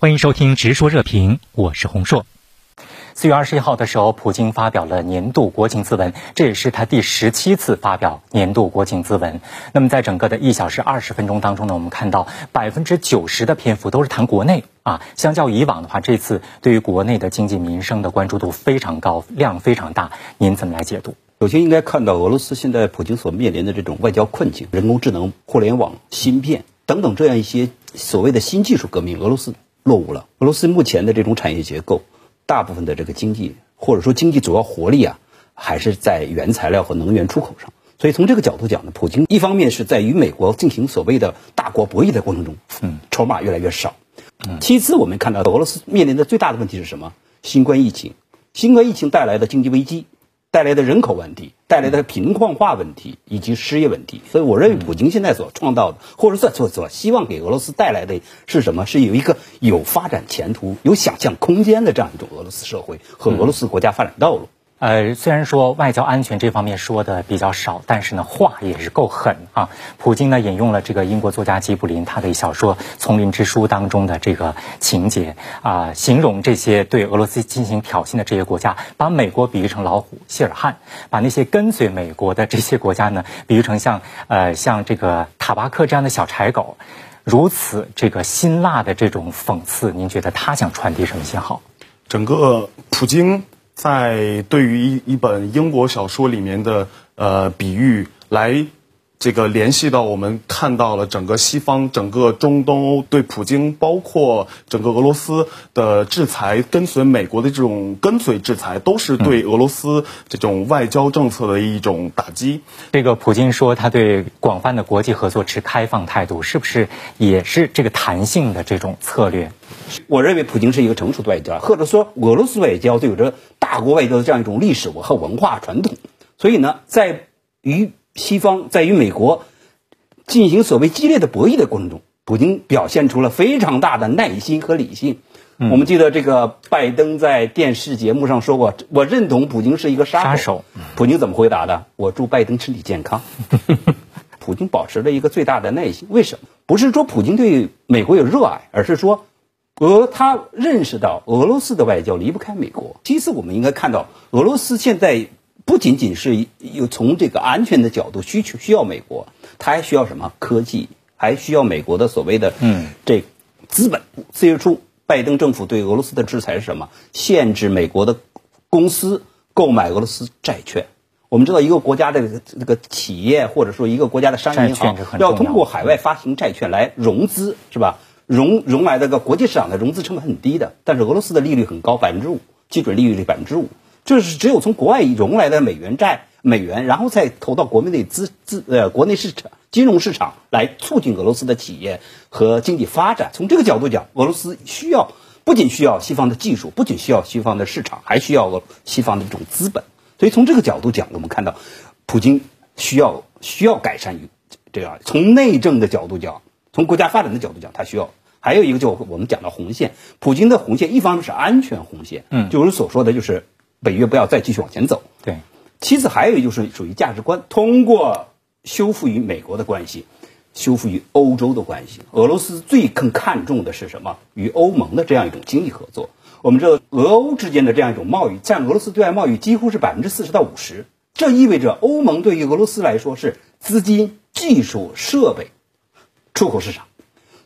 欢迎收听《直说热评》，我是洪硕。四月二十一号的时候，普京发表了年度国情咨文，这也是他第十七次发表年度国情咨文。那么，在整个的一小时二十分钟当中呢，我们看到百分之九十的篇幅都是谈国内啊。相较以往的话，这次对于国内的经济民生的关注度非常高，量非常大。您怎么来解读？首先，应该看到俄罗斯现在普京所面临的这种外交困境，人工智能、互联网、芯片等等这样一些所谓的新技术革命，俄罗斯落伍了。俄罗斯目前的这种产业结构。大部分的这个经济，或者说经济主要活力啊，还是在原材料和能源出口上。所以从这个角度讲呢，普京一方面是在与美国进行所谓的大国博弈的过程中，嗯，筹码越来越少。其次，我们看到俄罗斯面临的最大的问题是什么？新冠疫情，新冠疫情带来的经济危机。带来的人口问题，带来的贫困化问题以及失业问题，所以我认为普京现在所创造的，或者说所所希望给俄罗斯带来的是什么？是有一个有发展前途、有想象空间的这样一种俄罗斯社会和俄罗斯国家发展道路。呃，虽然说外交安全这方面说的比较少，但是呢，话也是够狠啊。普京呢引用了这个英国作家吉卜林他的小说《丛林之书》当中的这个情节啊，形容这些对俄罗斯进行挑衅的这些国家，把美国比喻成老虎谢尔汉，把那些跟随美国的这些国家呢比喻成像呃像这个塔巴克这样的小柴狗，如此这个辛辣的这种讽刺，您觉得他想传递什么信号？整个普京。在对于一一本英国小说里面的呃比喻来，这个联系到我们看到了整个西方、整个中东欧对普京，包括整个俄罗斯的制裁，跟随美国的这种跟随制裁，都是对俄罗斯这种外交政策的一种打击。这个普京说他对广泛的国际合作持开放态度，是不是也是这个弹性的这种策略？我认为普京是一个成熟的外交，或者说俄罗斯外交都有着大国外交的这样一种历史和文化传统。所以呢，在与西方、在与美国进行所谓激烈的博弈的过程中，普京表现出了非常大的耐心和理性。我们记得这个拜登在电视节目上说过：“我认同普京是一个杀手。”普京怎么回答的？我祝拜登身体健康。普京保持了一个最大的耐心。为什么？不是说普京对美国有热爱，而是说。俄他认识到俄罗斯的外交离不开美国。其次，我们应该看到，俄罗斯现在不仅仅是有从这个安全的角度需求需要美国，它还需要什么科技，还需要美国的所谓的嗯这资本。四月初，拜登政府对俄罗斯的制裁是什么？限制美国的公司购买俄罗斯债券。我们知道，一个国家的这个企业或者说一个国家的商业银行要通过海外发行债券来融资，是吧？融融来这个国际市场的融资成本很低的，但是俄罗斯的利率很高，百分之五，基准利率是百分之五，这是只有从国外融来的美元债美元，然后再投到国内的资资呃国内市场金融市场来促进俄罗斯的企业和经济发展。从这个角度讲，俄罗斯需要不仅需要西方的技术，不仅需要西方的市场，还需要俄西方的这种资本。所以从这个角度讲，我们看到普京需要需要改善于这样从内政的角度讲，从国家发展的角度讲，他需要。还有一个就我们讲的红线，普京的红线，一方面是安全红线，嗯，就是所说的，就是北约不要再继续往前走。对。其次，还有就是属于价值观，通过修复与美国的关系，修复与欧洲的关系。俄罗斯最更看重的是什么？与欧盟的这样一种经济合作。我们知道，俄欧之间的这样一种贸易，占俄罗斯对外贸易几乎是百分之四十到五十。这意味着欧盟对于俄罗斯来说是资金、技术、设备、出口市场。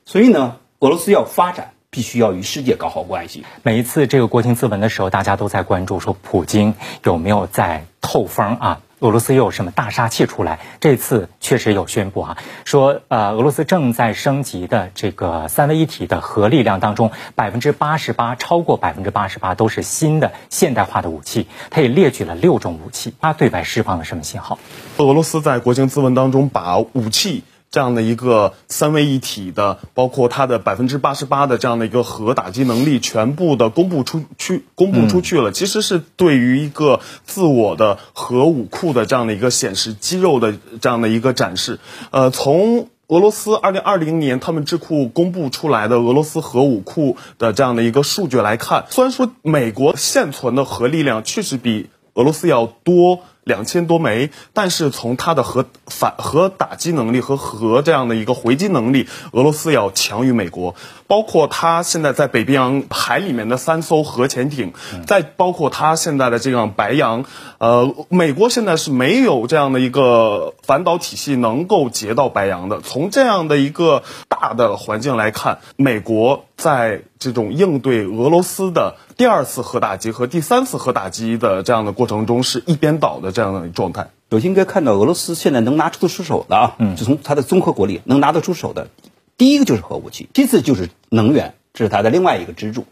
所以呢？俄罗斯要发展，必须要与世界搞好关系。每一次这个国情咨文的时候，大家都在关注说普京有没有在透风啊？俄罗斯又有什么大杀器出来？这次确实有宣布啊，说呃，俄罗斯正在升级的这个三位一体的核力量当中，百分之八十八，超过百分之八十八都是新的现代化的武器。他也列举了六种武器，他对外释放了什么信号？俄罗斯在国情咨文当中把武器。这样的一个三位一体的，包括它的百分之八十八的这样的一个核打击能力，全部的公布出去，公布出去了，其实是对于一个自我的核武库的这样的一个显示肌肉的这样的一个展示。呃，从俄罗斯二零二零年他们智库公布出来的俄罗斯核武库的这样的一个数据来看，虽然说美国现存的核力量确实比俄罗斯要多。两千多枚，但是从它的核反核打击能力和核这样的一个回击能力，俄罗斯要强于美国。包括它现在在北冰洋海里面的三艘核潜艇，再包括它现在的这样白羊，呃，美国现在是没有这样的一个反导体系能够截到白羊的。从这样的一个大的环境来看，美国在这种应对俄罗斯的第二次核打击和第三次核打击的这样的过程中，是一边倒的这样的状态。首先应该看到俄罗斯现在能拿出出手的啊，嗯，就从它的综合国力能拿得出手的，第一个就是核武器，其次就是能源，这是它的另外一个支柱。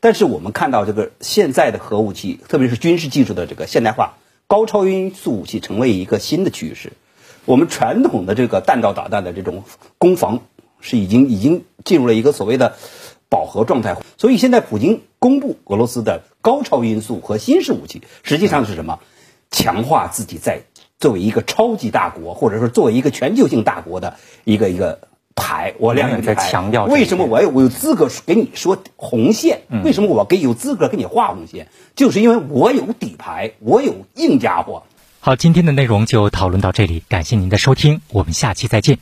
但是我们看到这个现在的核武器，特别是军事技术的这个现代化，高超音速武器成为一个新的趋势。我们传统的这个弹道导弹的这种攻防是已经已经进入了一个所谓的饱和状态。所以现在普京公布俄罗斯的高超音速和新式武器，实际上是什么？强化自己在作为一个超级大国，或者说作为一个全球性大国的一个一个牌。我两眼在强调为什么我有我有资格给你说红线？为什么我给有资格给你画红线？就是因为我有底牌，我有硬家伙。好，今天的内容就讨论到这里，感谢您的收听，我们下期再见。